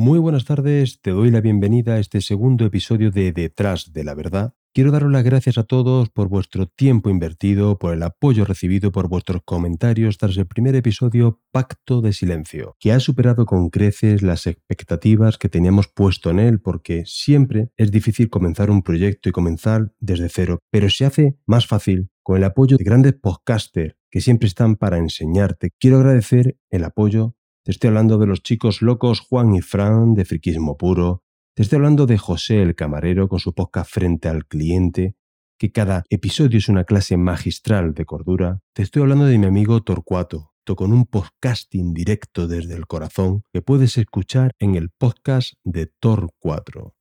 Muy buenas tardes, te doy la bienvenida a este segundo episodio de Detrás de la Verdad. Quiero daros las gracias a todos por vuestro tiempo invertido, por el apoyo recibido, por vuestros comentarios tras el primer episodio Pacto de Silencio, que ha superado con creces las expectativas que teníamos puesto en él, porque siempre es difícil comenzar un proyecto y comenzar desde cero, pero se hace más fácil con el apoyo de grandes podcasters que siempre están para enseñarte. Quiero agradecer el apoyo te estoy hablando de los chicos locos Juan y Fran de Friquismo Puro. Te estoy hablando de José el Camarero con su podcast Frente al Cliente, que cada episodio es una clase magistral de cordura. Te estoy hablando de mi amigo Torcuato, con un podcasting directo desde el corazón que puedes escuchar en el podcast de Tor 4.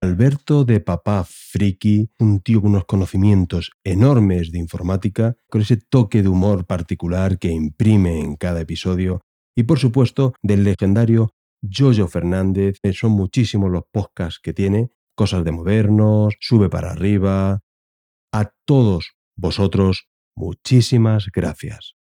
Alberto de Papá Friki, un tío con unos conocimientos enormes de informática, con ese toque de humor particular que imprime en cada episodio y por supuesto del legendario Jojo Fernández. Son muchísimos los podcasts que tiene, cosas de modernos, sube para arriba. A todos vosotros, muchísimas gracias.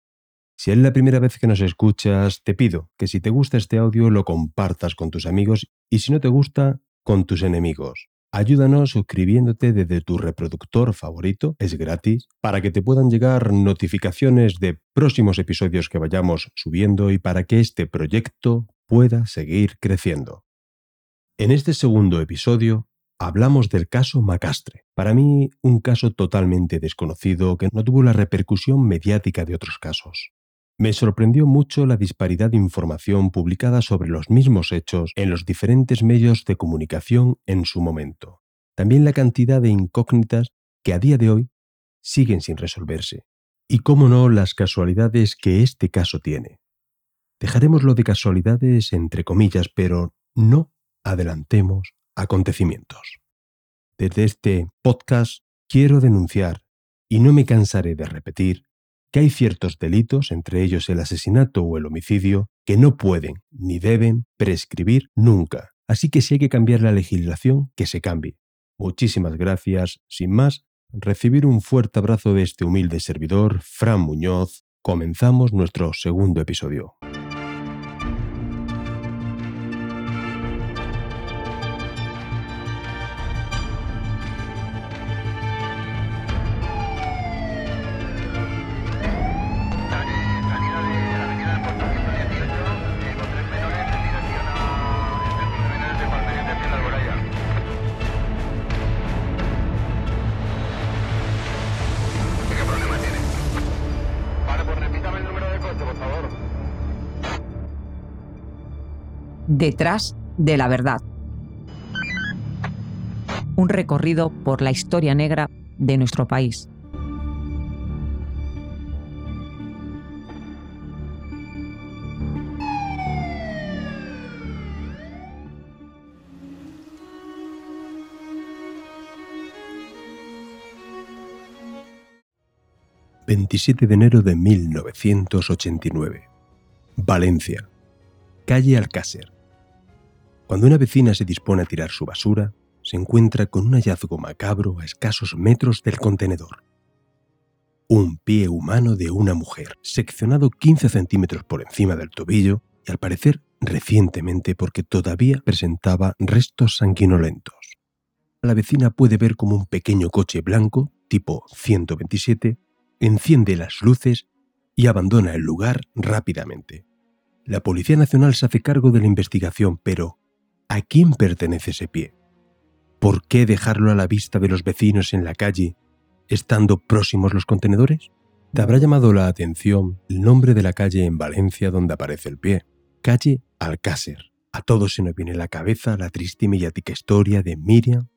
Si es la primera vez que nos escuchas, te pido que si te gusta este audio lo compartas con tus amigos y si no te gusta, con tus enemigos. Ayúdanos suscribiéndote desde tu reproductor favorito, es gratis, para que te puedan llegar notificaciones de próximos episodios que vayamos subiendo y para que este proyecto pueda seguir creciendo. En este segundo episodio hablamos del caso Macastre. Para mí, un caso totalmente desconocido que no tuvo la repercusión mediática de otros casos. Me sorprendió mucho la disparidad de información publicada sobre los mismos hechos en los diferentes medios de comunicación en su momento. También la cantidad de incógnitas que a día de hoy siguen sin resolverse. Y cómo no las casualidades que este caso tiene. Dejaremos lo de casualidades entre comillas, pero no adelantemos acontecimientos. Desde este podcast quiero denunciar, y no me cansaré de repetir, que hay ciertos delitos, entre ellos el asesinato o el homicidio, que no pueden ni deben prescribir nunca. Así que si hay que cambiar la legislación, que se cambie. Muchísimas gracias. Sin más, recibir un fuerte abrazo de este humilde servidor, Fran Muñoz. Comenzamos nuestro segundo episodio. Detrás de la verdad. Un recorrido por la historia negra de nuestro país. ...27 de enero de 1989... Valencia, calle Alcácer. Cuando una vecina se dispone a tirar su basura, se encuentra con un hallazgo macabro a escasos metros del contenedor. Un pie humano de una mujer, seccionado 15 centímetros por encima del tobillo y al parecer recientemente porque todavía presentaba restos sanguinolentos. La vecina puede ver como un pequeño coche blanco, tipo 127, enciende las luces y abandona el lugar rápidamente. La Policía Nacional se hace cargo de la investigación, pero ¿a quién pertenece ese pie? ¿Por qué dejarlo a la vista de los vecinos en la calle, estando próximos los contenedores? Te habrá llamado la atención el nombre de la calle en Valencia donde aparece el pie, calle Alcácer. A todos se nos viene la cabeza la triste y mediática historia de Miriam,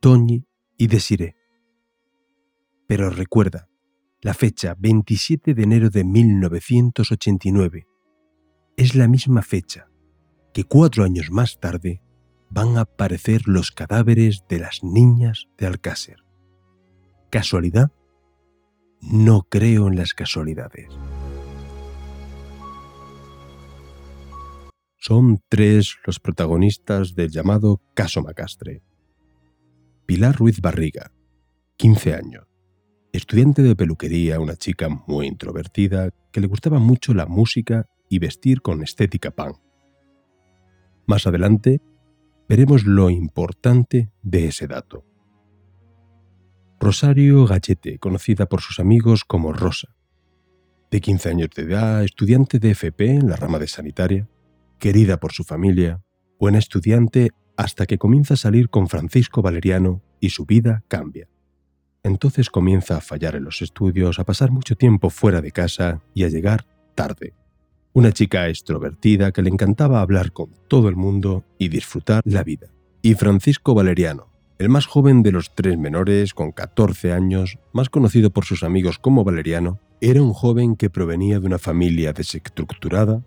Toñi y Desiree. Pero recuerda, la fecha 27 de enero de 1989 es la misma fecha que cuatro años más tarde van a aparecer los cadáveres de las niñas de Alcácer. ¿Casualidad? No creo en las casualidades. Son tres los protagonistas del llamado caso Macastre. Pilar Ruiz Barriga, 15 años estudiante de peluquería, una chica muy introvertida que le gustaba mucho la música y vestir con estética punk. Más adelante veremos lo importante de ese dato. Rosario Gachete, conocida por sus amigos como Rosa. De 15 años de edad, estudiante de FP en la rama de sanitaria, querida por su familia, buena estudiante hasta que comienza a salir con Francisco Valeriano y su vida cambia. Entonces comienza a fallar en los estudios, a pasar mucho tiempo fuera de casa y a llegar tarde. Una chica extrovertida que le encantaba hablar con todo el mundo y disfrutar la vida. Y Francisco Valeriano, el más joven de los tres menores, con 14 años, más conocido por sus amigos como Valeriano, era un joven que provenía de una familia desestructurada,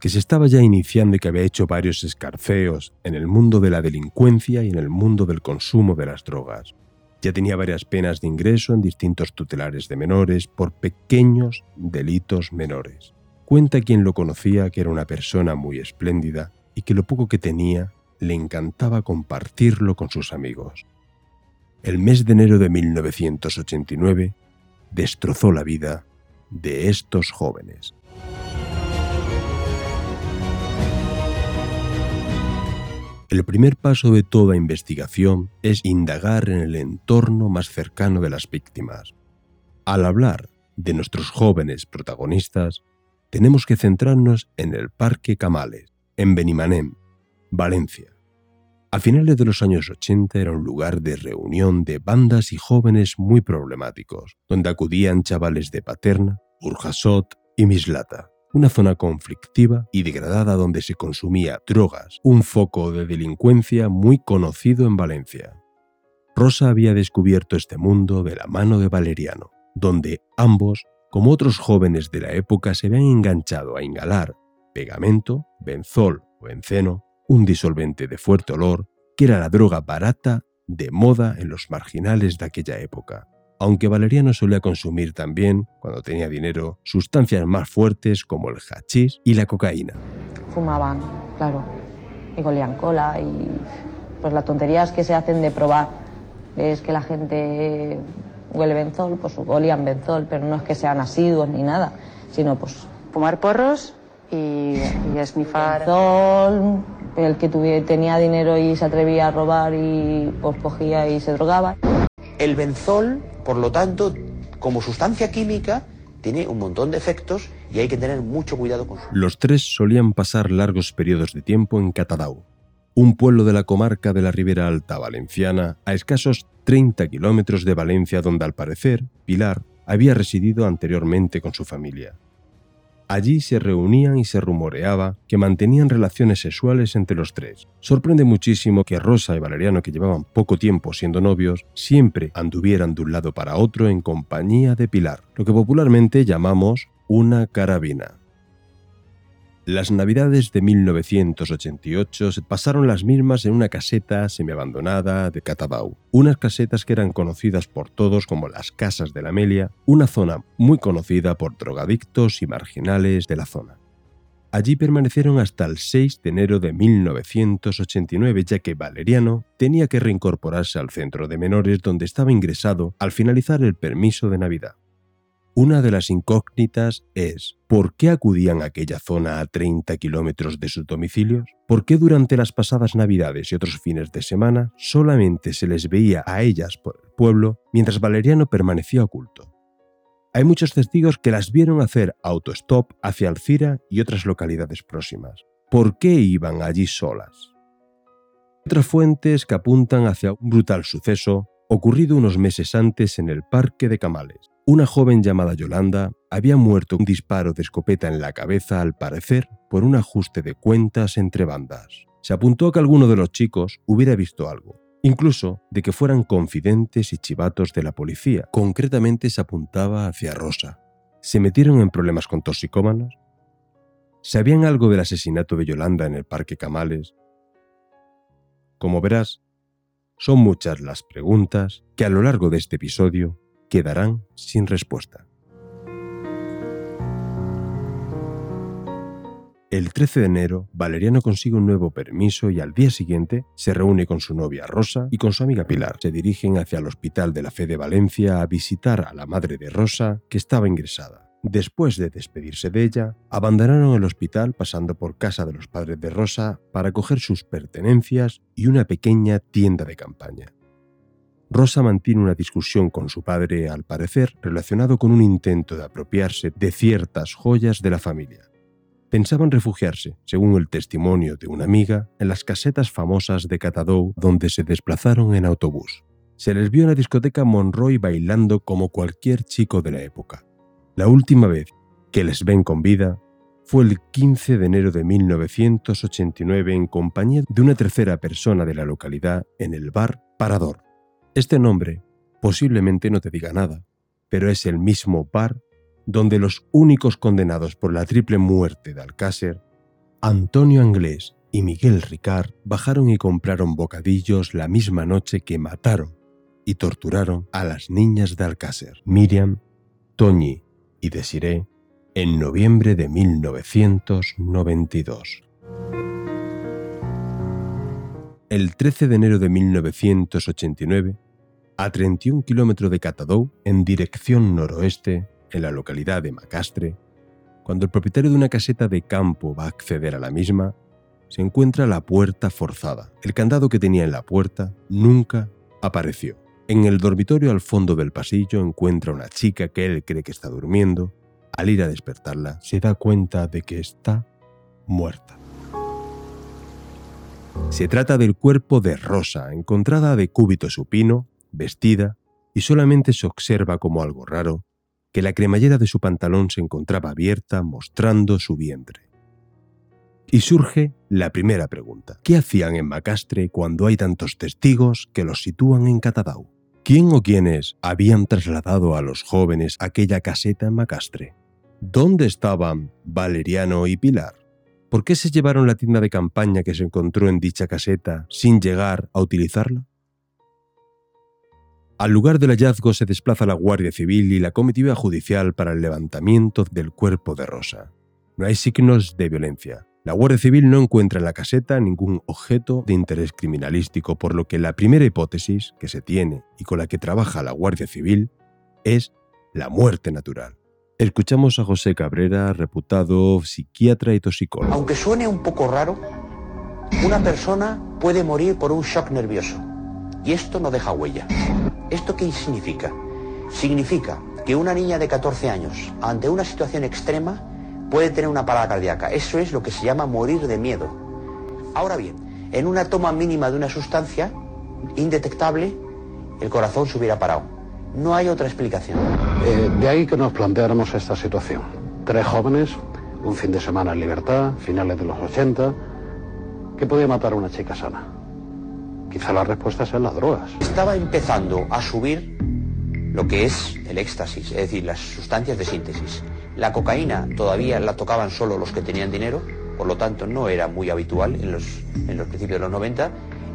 que se estaba ya iniciando y que había hecho varios escarceos en el mundo de la delincuencia y en el mundo del consumo de las drogas. Ya tenía varias penas de ingreso en distintos tutelares de menores por pequeños delitos menores. Cuenta quien lo conocía que era una persona muy espléndida y que lo poco que tenía le encantaba compartirlo con sus amigos. El mes de enero de 1989 destrozó la vida de estos jóvenes. El primer paso de toda investigación es indagar en el entorno más cercano de las víctimas. Al hablar de nuestros jóvenes protagonistas, tenemos que centrarnos en el Parque Camales, en Benimanem, Valencia. A finales de los años 80 era un lugar de reunión de bandas y jóvenes muy problemáticos, donde acudían chavales de Paterna, Urjasot y Mislata, una zona conflictiva y degradada donde se consumía drogas, un foco de delincuencia muy conocido en Valencia. Rosa había descubierto este mundo de la mano de Valeriano, donde ambos, como otros jóvenes de la época, se habían enganchado a inhalar pegamento, benzol o enceno un disolvente de fuerte olor, que era la droga barata de moda en los marginales de aquella época. Aunque Valeriano solía consumir también, cuando tenía dinero, sustancias más fuertes como el hachís y la cocaína. Fumaban, claro, y golían cola y pues las tonterías que se hacen de probar. Es que la gente huele benzol, pues golían benzol, pero no es que sean asiduos ni nada, sino pues fumar porros y, y esnifar. Benzol, el que tuviera, tenía dinero y se atrevía a robar y pues cogía y se drogaba. El benzol, por lo tanto, como sustancia química, tiene un montón de efectos y hay que tener mucho cuidado con su. Los tres solían pasar largos periodos de tiempo en Catadau, un pueblo de la comarca de la Ribera Alta Valenciana, a escasos 30 kilómetros de Valencia, donde al parecer Pilar había residido anteriormente con su familia. Allí se reunían y se rumoreaba que mantenían relaciones sexuales entre los tres. Sorprende muchísimo que Rosa y Valeriano, que llevaban poco tiempo siendo novios, siempre anduvieran de un lado para otro en compañía de Pilar, lo que popularmente llamamos una carabina. Las navidades de 1988 se pasaron las mismas en una caseta semiabandonada de Catadau, unas casetas que eran conocidas por todos como las Casas de la Amelia, una zona muy conocida por drogadictos y marginales de la zona. Allí permanecieron hasta el 6 de enero de 1989, ya que Valeriano tenía que reincorporarse al centro de menores donde estaba ingresado al finalizar el permiso de Navidad. Una de las incógnitas es ¿por qué acudían a aquella zona a 30 kilómetros de sus domicilios? ¿Por qué durante las pasadas navidades y otros fines de semana solamente se les veía a ellas por el pueblo mientras Valeriano permanecía oculto? Hay muchos testigos que las vieron hacer autostop hacia Alcira y otras localidades próximas. ¿Por qué iban allí solas? Otras fuentes que apuntan hacia un brutal suceso ocurrido unos meses antes en el Parque de Camales, una joven llamada Yolanda había muerto un disparo de escopeta en la cabeza al parecer por un ajuste de cuentas entre bandas. Se apuntó que alguno de los chicos hubiera visto algo, incluso de que fueran confidentes y chivatos de la policía. Concretamente se apuntaba hacia Rosa. ¿Se metieron en problemas con toxicómanos? ¿Sabían algo del asesinato de Yolanda en el Parque Camales? Como verás, son muchas las preguntas que a lo largo de este episodio quedarán sin respuesta. El 13 de enero, Valeriano consigue un nuevo permiso y al día siguiente se reúne con su novia Rosa y con su amiga Pilar. Se dirigen hacia el Hospital de la Fe de Valencia a visitar a la madre de Rosa, que estaba ingresada. Después de despedirse de ella, abandonaron el hospital pasando por casa de los padres de Rosa para coger sus pertenencias y una pequeña tienda de campaña. Rosa mantiene una discusión con su padre, al parecer relacionado con un intento de apropiarse de ciertas joyas de la familia. Pensaban refugiarse, según el testimonio de una amiga, en las casetas famosas de Catadou donde se desplazaron en autobús. Se les vio en la discoteca Monroy bailando como cualquier chico de la época. La última vez que les ven con vida fue el 15 de enero de 1989 en compañía de una tercera persona de la localidad en el bar Parador. Este nombre posiblemente no te diga nada, pero es el mismo bar donde los únicos condenados por la triple muerte de Alcácer, Antonio Anglés y Miguel Ricard, bajaron y compraron bocadillos la misma noche que mataron y torturaron a las niñas de Alcácer, Miriam, Toñi y Desiré en noviembre de 1992. El 13 de enero de 1989, a 31 kilómetros de Catadou, en dirección noroeste, en la localidad de Macastre, cuando el propietario de una caseta de campo va a acceder a la misma, se encuentra la puerta forzada. El candado que tenía en la puerta nunca apareció. En el dormitorio al fondo del pasillo encuentra una chica que él cree que está durmiendo. Al ir a despertarla, se da cuenta de que está muerta. Se trata del cuerpo de Rosa, encontrada de cúbito supino, vestida, y solamente se observa como algo raro que la cremallera de su pantalón se encontraba abierta mostrando su vientre. Y surge la primera pregunta. ¿Qué hacían en Macastre cuando hay tantos testigos que los sitúan en Catadau? ¿Quién o quiénes habían trasladado a los jóvenes aquella caseta en Macastre? ¿Dónde estaban Valeriano y Pilar? ¿Por qué se llevaron la tienda de campaña que se encontró en dicha caseta sin llegar a utilizarla? Al lugar del hallazgo se desplaza la Guardia Civil y la comitiva judicial para el levantamiento del cuerpo de Rosa. No hay signos de violencia. La Guardia Civil no encuentra en la caseta ningún objeto de interés criminalístico, por lo que la primera hipótesis que se tiene y con la que trabaja la Guardia Civil es la muerte natural. Escuchamos a José Cabrera, reputado psiquiatra y toxicólogo. Aunque suene un poco raro, una persona puede morir por un shock nervioso y esto no deja huella. ¿Esto qué significa? Significa que una niña de 14 años, ante una situación extrema, puede tener una parada cardíaca. Eso es lo que se llama morir de miedo. Ahora bien, en una toma mínima de una sustancia indetectable, el corazón se hubiera parado. No hay otra explicación. Eh, de ahí que nos planteáramos esta situación. Tres jóvenes, un fin de semana en libertad, finales de los 80, que podía matar a una chica sana. Quizá la respuesta sean las drogas. Estaba empezando a subir lo que es el éxtasis, es decir, las sustancias de síntesis. La cocaína todavía la tocaban solo los que tenían dinero, por lo tanto no era muy habitual en los, en los principios de los 90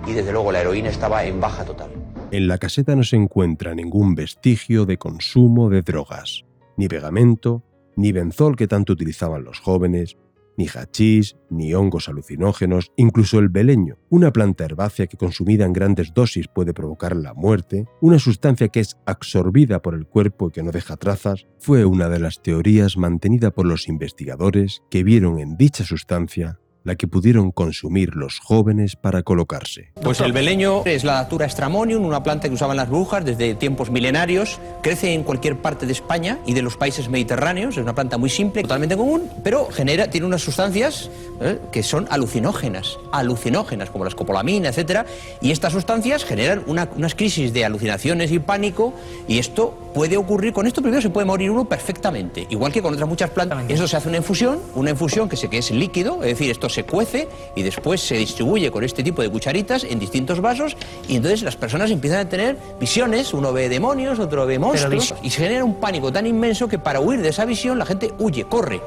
y desde luego la heroína estaba en baja total. En la caseta no se encuentra ningún vestigio de consumo de drogas, ni pegamento, ni benzol que tanto utilizaban los jóvenes, ni hachís, ni hongos alucinógenos, incluso el beleño, una planta herbácea que consumida en grandes dosis puede provocar la muerte, una sustancia que es absorbida por el cuerpo y que no deja trazas, fue una de las teorías mantenida por los investigadores que vieron en dicha sustancia la que pudieron consumir los jóvenes para colocarse. Pues el beleño es la Datura stramonium, una planta que usaban las brujas desde tiempos milenarios. Crece en cualquier parte de España y de los países mediterráneos. Es una planta muy simple, totalmente común, pero genera, tiene unas sustancias ¿eh? que son alucinógenas, alucinógenas, como la escopolamina, etc. Y estas sustancias generan una- unas crisis de alucinaciones y pánico. Y esto puede ocurrir, con esto primero se puede morir uno perfectamente, igual que con otras muchas plantas. Eso se hace una infusión, una infusión que, se, que es líquido, es decir, esto se cuece y después se distribuye con este tipo de cucharitas en distintos vasos y entonces las personas empiezan a tener visiones, uno ve demonios, otro ve monstruos y se genera un pánico tan inmenso que para huir de esa visión la gente huye, corre.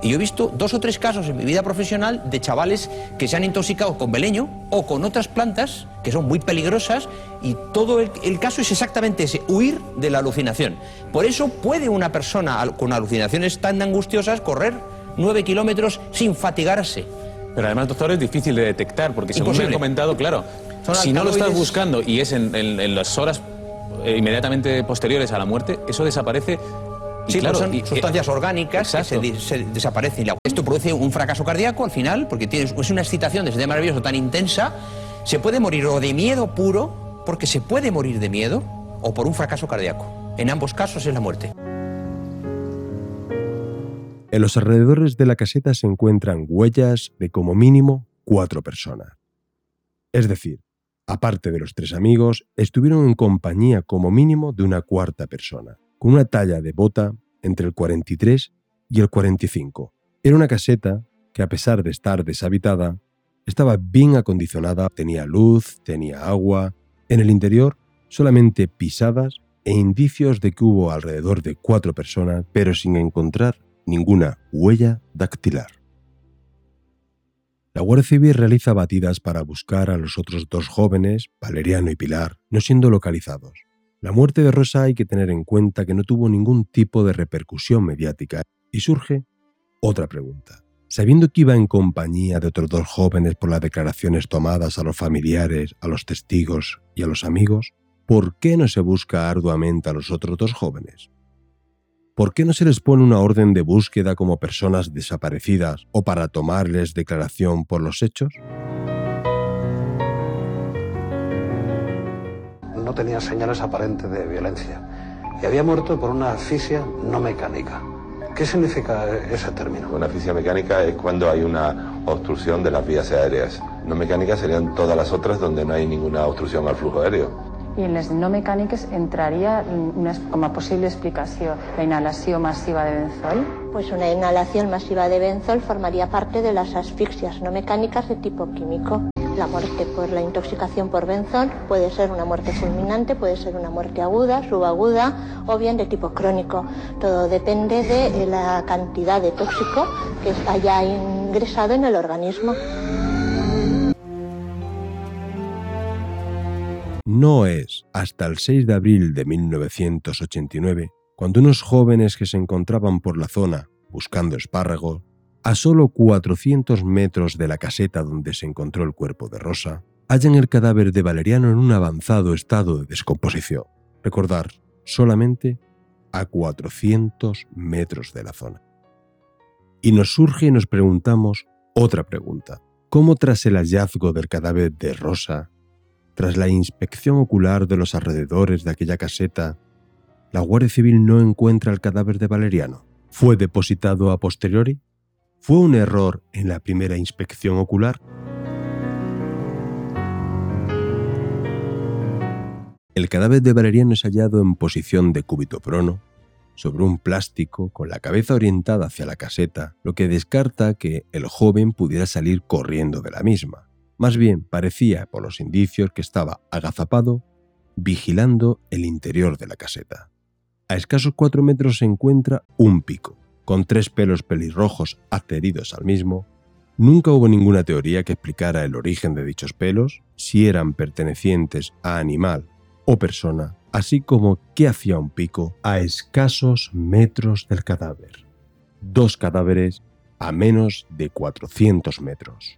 Y yo he visto dos o tres casos en mi vida profesional de chavales que se han intoxicado con beleño o con otras plantas que son muy peligrosas y todo el, el caso es exactamente ese, huir de la alucinación. Por eso puede una persona con alucinaciones tan angustiosas correr nueve kilómetros sin fatigarse. Pero además, doctor, es difícil de detectar, porque según me Imposible. han comentado, claro, Son si no lo estás buscando y es en, en- en las horas eh, inmediatamente posteriores a la muerte, eso desaparece Sí, claro, pues son y- sustancias orgánicas que se, Exacto. se desaparecen. Y Esto produce un fracaso cardíaco al final, porque tienes, es una excitación de sistema nervioso tan intensa. Se puede morir o de miedo puro, porque se puede morir de miedo, o por un fracaso cardíaco. En ambos casos es la muerte. En los alrededores de la caseta se encuentran huellas de como mínimo cuatro personas. Es decir, aparte de los tres amigos, estuvieron en compañía como mínimo de una cuarta persona, con una talla de bota entre el 43 y el 45. Era una caseta que a pesar de estar deshabitada, estaba bien acondicionada, tenía luz, tenía agua, en el interior solamente pisadas e indicios de que hubo alrededor de cuatro personas, pero sin encontrar ninguna huella dactilar. La Guardia Civil realiza batidas para buscar a los otros dos jóvenes, Valeriano y Pilar, no siendo localizados. La muerte de Rosa hay que tener en cuenta que no tuvo ningún tipo de repercusión mediática y surge otra pregunta. Sabiendo que iba en compañía de otros dos jóvenes por las declaraciones tomadas a los familiares, a los testigos y a los amigos, ¿por qué no se busca arduamente a los otros dos jóvenes? ¿Por qué no se les pone una orden de búsqueda como personas desaparecidas o para tomarles declaración por los hechos? No tenía señales aparentes de violencia y había muerto por una asfixia no mecánica. ¿Qué significa ese término? Una asfixia mecánica es cuando hay una obstrucción de las vías aéreas. No mecánicas serían todas las otras donde no hay ninguna obstrucción al flujo aéreo. I en les no mecàniques entraria una, com a possible explicació la inhalació massiva de benzol? Pues una inhalación masiva de benzol formaría parte de las asfixias no mecánicas de tipo químico. La muerte por la intoxicación por benzol puede ser una muerte fulminante, puede ser una muerte aguda, subaguda o bien de tipo crónico. Todo depende de la cantidad de tóxico que haya ingresado en el organismo. No es hasta el 6 de abril de 1989 cuando unos jóvenes que se encontraban por la zona buscando espárragos, a solo 400 metros de la caseta donde se encontró el cuerpo de Rosa, hallan el cadáver de Valeriano en un avanzado estado de descomposición. Recordar, solamente a 400 metros de la zona. Y nos surge y nos preguntamos otra pregunta. ¿Cómo tras el hallazgo del cadáver de Rosa, tras la inspección ocular de los alrededores de aquella caseta, la Guardia Civil no encuentra el cadáver de Valeriano? ¿Fue depositado a posteriori? ¿Fue un error en la primera inspección ocular? El cadáver de Valeriano es hallado en posición de cúbito prono, sobre un plástico con la cabeza orientada hacia la caseta, lo que descarta que el joven pudiera salir corriendo de la misma. Más bien parecía, por los indicios, que estaba agazapado, vigilando el interior de la caseta. A escasos cuatro metros se encuentra un pico, con tres pelos pelirrojos adheridos al mismo. Nunca hubo ninguna teoría que explicara el origen de dichos pelos, si eran pertenecientes a animal o persona, así como qué hacía un pico a escasos metros del cadáver. Dos cadáveres a menos de 400 metros.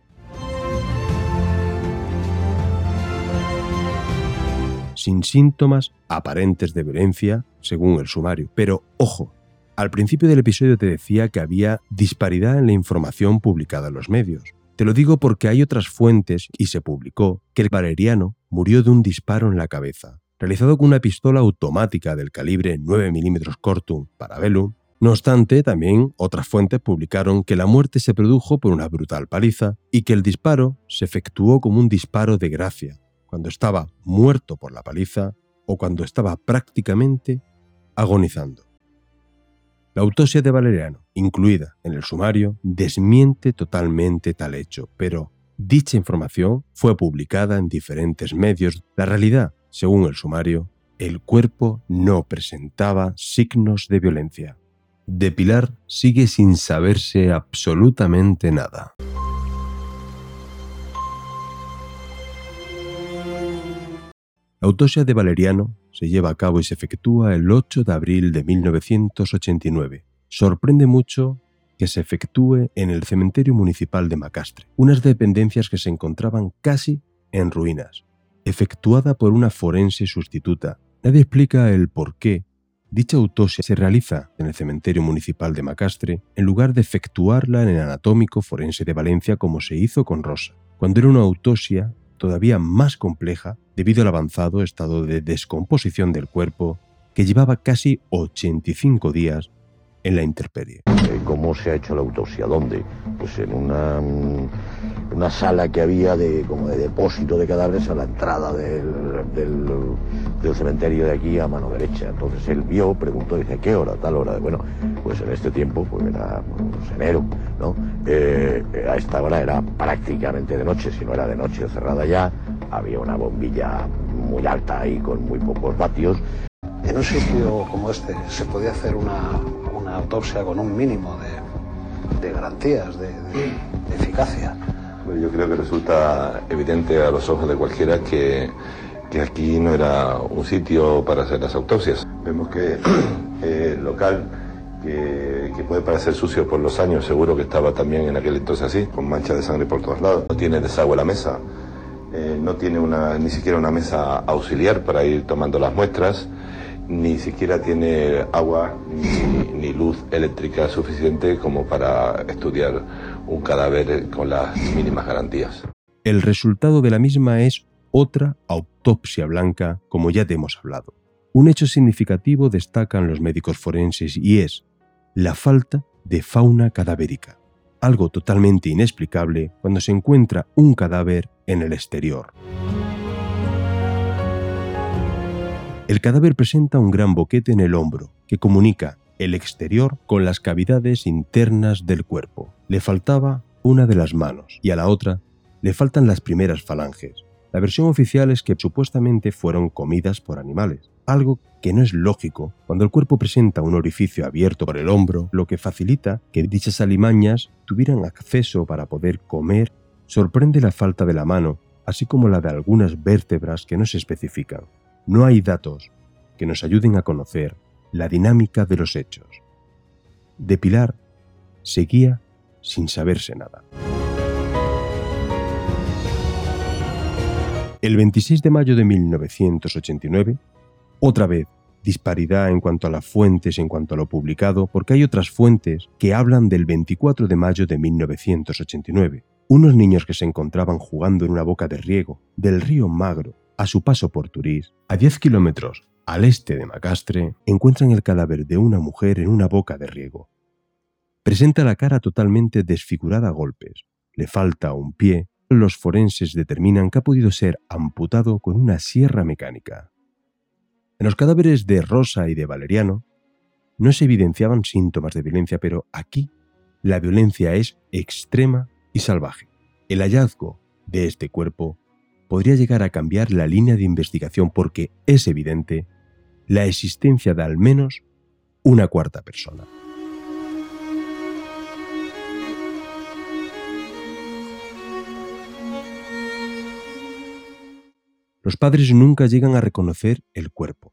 Sin síntomas aparentes de violencia, según el sumario. Pero, ojo, al principio del episodio te decía que había disparidad en la información publicada en los medios. Te lo digo porque hay otras fuentes y se publicó que el valeriano murió de un disparo en la cabeza, realizado con una pistola automática del calibre 9 mm Cortum Parabellum. No obstante, también otras fuentes publicaron que la muerte se produjo por una brutal paliza y que el disparo se efectuó como un disparo de gracia, cuando estaba muerto por la paliza o cuando estaba prácticamente agonizando. La autopsia de Valeriano, incluida en el sumario, desmiente totalmente tal hecho, pero dicha información fue publicada en diferentes medios. La realidad, según el sumario, el cuerpo no presentaba signos de violencia. De Pilar sigue sin saberse absolutamente nada. La autopsia de Valeriano se lleva a cabo y se efectúa el 8 de abril de 1989. Sorprende mucho que se efectúe en el cementerio municipal de Macastre, unas dependencias que se encontraban casi en ruinas, efectuada por una forense sustituta. Nadie explica el por qué Dicha autopsia se realiza en el cementerio municipal de Macastre en lugar de efectuarla en el anatómico forense de Valencia como se hizo con Rosa, cuando era una autopsia todavía más compleja debido al avanzado estado de descomposición del cuerpo que llevaba casi 85 días en la intemperie. ¿Cómo se ha hecho la autopsia? ¿Dónde? Pues en una, una sala que había de, como de depósito de cadáveres a la entrada del, del, cementerio de aquí a mano derecha. Entonces él vio, preguntó, dice, ¿qué hora? Tal hora. Bueno, pues en este tiempo, pues era pues, enero, ¿no? Eh, a esta hora era prácticamente de noche, si no era de noche cerrada ya, había una bombilla muy alta ahí con muy pocos vatios. En un sitio como este se podía hacer una, autopsia con un mínimo de, garantías, de, eficacia. Yo creo que resulta evidente a los ojos de cualquiera que, aquí no era un sitio para hacer las autopsias. Vemos que el local, que, puede parecer sucio por los años, seguro que estaba también en aquel entonces así, con manchas de sangre por todos lados. No tiene desagüe la mesa, eh, no tiene una, ni siquiera una mesa auxiliar para ir tomando las muestras ni siquiera tiene agua ni, luz eléctrica suficiente como para estudiar un cadáver con las mínimas garantías. El resultado de la misma es otra autopsia blanca, como ya te hemos hablado. Un hecho significativo destacan los médicos forenses y es la falta de fauna cadavérica, algo totalmente inexplicable cuando se encuentra un cadáver en el exterior. El cadáver presenta un gran boquete en el hombro que comunica el exterior con las cavidades internas del cuerpo. Le faltaba una de las manos y a la otra le faltan las primeras falanges. La versión oficial es que supuestamente fueron comidas por animales, algo que no es lógico cuando el cuerpo presenta un orificio abierto por el hombro, lo que facilita que dichas alimañas tuvieran acceso para poder comer. Sorprende la falta de la mano, así como la de algunas vértebras que no se especifican no hay datos que nos ayuden a conocer la dinámica de los hechos. De Pilar seguía sin saberse nada. El 26 de mayo de 1989, otra vez, disparidad en cuanto a las fuentes, en cuanto a lo publicado, porque hay otras fuentes que hablan del 24 de mayo de 1989. Unos niños que se encontraban jugando en una boca de riego del río Magro a su paso por Turís, a 10 kilómetros al este de Macastre, encuentran el cadáver de una mujer en una boca de riego. Presenta la cara totalmente desfigurada a golpes, le falta un pie, los forenses determinan que ha podido ser amputado con una sierra mecánica. En los cadáveres de Rosa y de Valeriano no se evidenciaban síntomas de violencia, pero aquí la violencia es extrema y salvaje. El hallazgo de este cuerpo podría llegar a cambiar la línea de investigación porque es evidente la existencia de al menos una cuarta persona. Los padres nunca llegan a reconocer el cuerpo.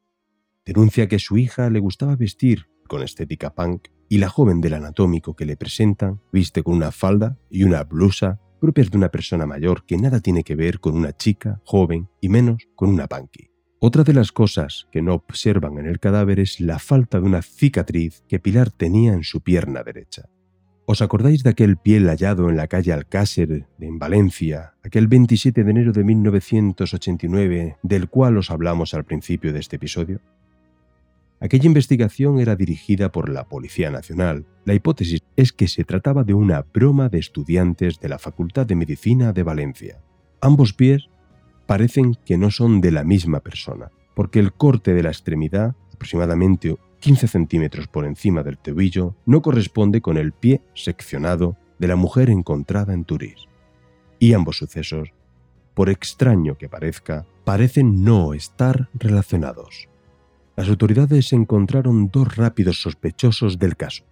Denuncia que su hija le gustaba vestir con estética punk y la joven del anatómico que le presentan viste con una falda y una blusa propias de una persona mayor que nada tiene que ver con una chica joven y menos con una punky. Otra de las cosas que no observan en el cadáver es la falta de una cicatriz que Pilar tenía en su pierna derecha. ¿Os acordáis de aquel piel hallado en la calle Alcácer, en Valencia, aquel 27 de enero de 1989, del cual os hablamos al principio de este episodio? Aquella investigación era dirigida por la Policía Nacional. La hipótesis es que se trataba de una broma de estudiantes de la Facultad de Medicina de Valencia. Ambos pies parecen que no son de la misma persona, porque el corte de la extremidad, aproximadamente 15 centímetros por encima del tobillo, no corresponde con el pie seccionado de la mujer encontrada en Turís. Y ambos sucesos, por extraño que parezca, parecen no estar relacionados las autoridades encontraron dos rápidos sospechosos del caso.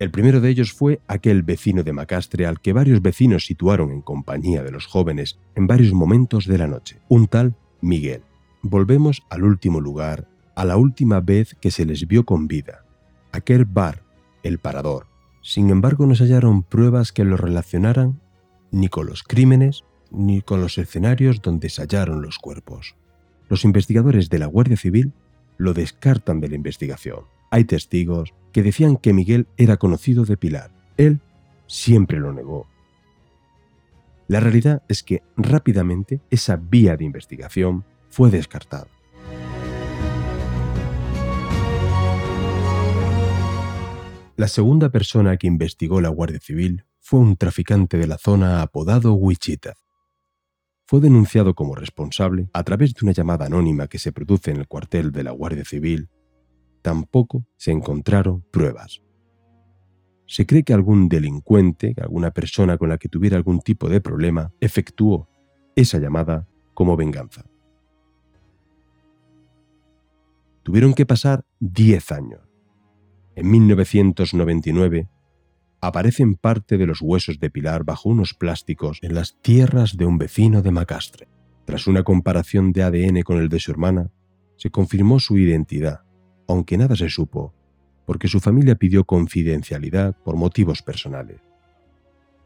El primero de ellos fue aquel vecino de Macastre al que varios vecinos situaron en compañía de los jóvenes en varios momentos de la noche, un tal Miguel. Volvemos al último lugar, a la última vez que se les vio con vida, aquel bar, el parador. Sin embargo, no se hallaron pruebas que lo relacionaran ni con los crímenes ni con los escenarios donde se hallaron los cuerpos. Los investigadores de la Guardia Civil lo descartan de la investigación. Hay testigos que decían que Miguel era conocido de Pilar. Él siempre lo negó. La realidad es que rápidamente esa vía de investigación fue descartada. La segunda persona que investigó la Guardia Civil fue un traficante de la zona apodado Wichita. Fue denunciado como responsable a través de una llamada anónima que se produce en el cuartel de la Guardia Civil. Tampoco se encontraron pruebas. Se cree que algún delincuente, alguna persona con la que tuviera algún tipo de problema, efectuó esa llamada como venganza. Tuvieron que pasar 10 años en 1999, aparecen parte de los huesos de Pilar bajo unos plásticos en las tierras de un vecino de Macastre. Tras una comparación de ADN con el de su hermana, se confirmó su identidad, aunque nada se supo, porque su familia pidió confidencialidad por motivos personales.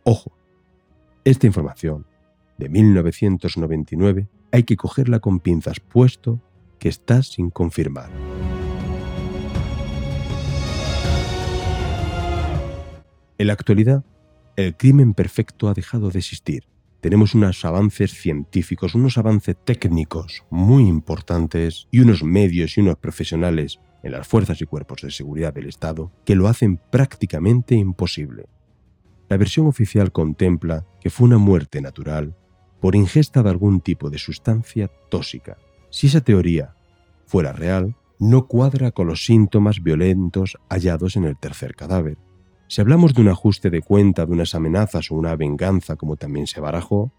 Ojo, esta información, de 1999, hay que cogerla con pinzas puesto que está sin confirmar. En la actualidad, el crimen perfecto ha dejado de existir. Tenemos unos avances científicos, unos avances técnicos muy importantes y unos medios y unos profesionales en las fuerzas y cuerpos de seguridad del Estado que lo hacen prácticamente imposible. La versión oficial contempla que fue una muerte natural por ingesta de algún tipo de sustancia tóxica. Si esa teoría fuera real, no cuadra con los síntomas violentos hallados en el tercer cadáver. Si hablamos de un ajuste de cuenta, de unas amenazas o una venganza como también se barajó,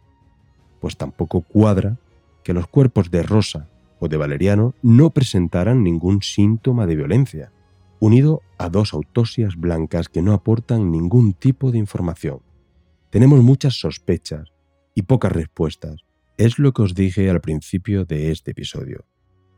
pues tampoco cuadra que los cuerpos de Rosa o de Valeriano no presentaran ningún síntoma de violencia, unido a dos autopsias blancas que no aportan ningún tipo de información. Tenemos muchas sospechas y pocas respuestas. Es lo que os dije al principio de este episodio.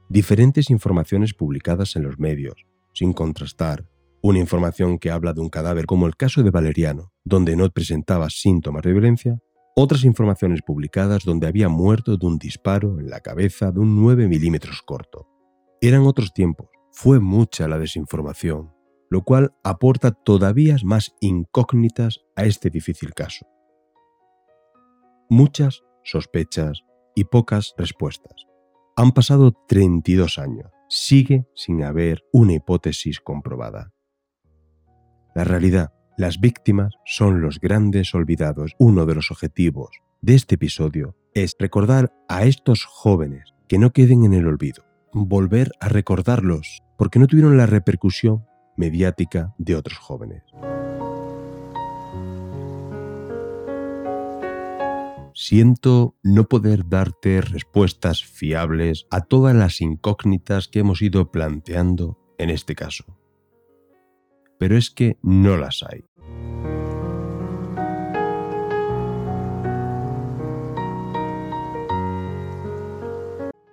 Diferentes informaciones publicadas en los medios, sin contrastar, una información que habla de un cadáver como el caso de Valeriano, donde no presentaba síntomas de violencia, otras informaciones publicadas donde había muerto de un disparo en la cabeza de un 9 milímetros corto. Eran otros tiempos, fue mucha la desinformación, lo cual aporta todavía más incógnitas a este difícil caso. Muchas sospechas y pocas respuestas. Han pasado 32 años, sigue sin haber una hipótesis comprobada. La realidad, las víctimas son los grandes olvidados. Uno de los objetivos de este episodio es recordar a estos jóvenes que no queden en el olvido, volver a recordarlos porque no tuvieron la repercusión mediática de otros jóvenes. Siento no poder darte respuestas fiables a todas las incógnitas que hemos ido planteando en este caso pero es que no las hay.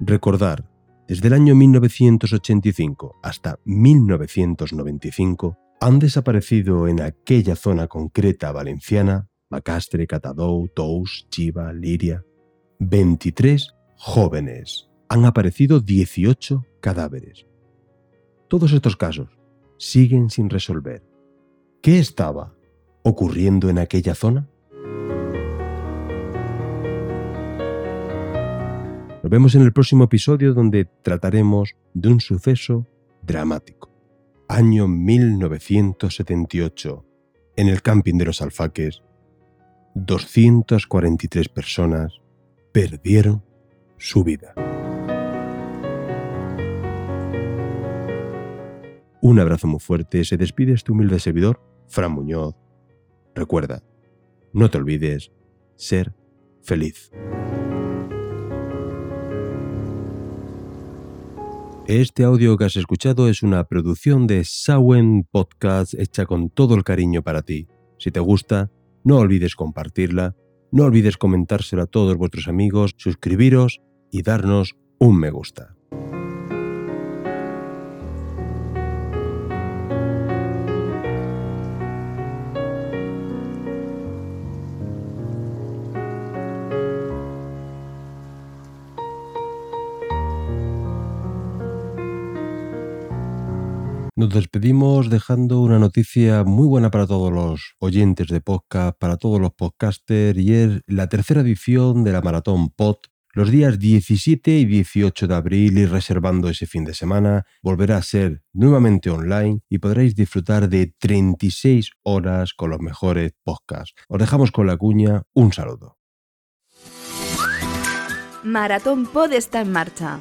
Recordar, desde el año 1985 hasta 1995 han desaparecido en aquella zona concreta valenciana, Macastre, Catadou, Tous, Chiva, Liria, 23 jóvenes. Han aparecido 18 cadáveres. Todos estos casos siguen sin resolver. ¿Qué estaba ocurriendo en aquella zona? Nos vemos en el próximo episodio donde trataremos de un suceso dramático. Año 1978. En el camping de los alfaques, 243 personas perdieron su vida. Un abrazo muy fuerte, se despide este humilde servidor, Fran Muñoz. Recuerda, no te olvides ser feliz. Este audio que has escuchado es una producción de Sawen Podcast hecha con todo el cariño para ti. Si te gusta, no olvides compartirla, no olvides comentárselo a todos vuestros amigos, suscribiros y darnos un me gusta. Nos despedimos dejando una noticia muy buena para todos los oyentes de podcast, para todos los podcasters, y es la tercera edición de la Maratón Pod. Los días 17 y 18 de abril y reservando ese fin de semana, volverá a ser nuevamente online y podréis disfrutar de 36 horas con los mejores podcasts. Os dejamos con la cuña, un saludo. Maratón Pod está en marcha.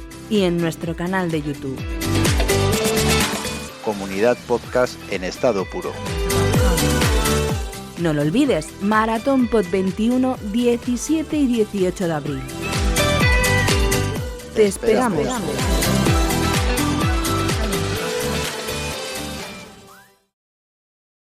y en nuestro canal de YouTube. Comunidad Podcast en estado puro. No lo olvides, Maratón Pod 21, 17 y 18 de abril. Te esperamos. esperamos.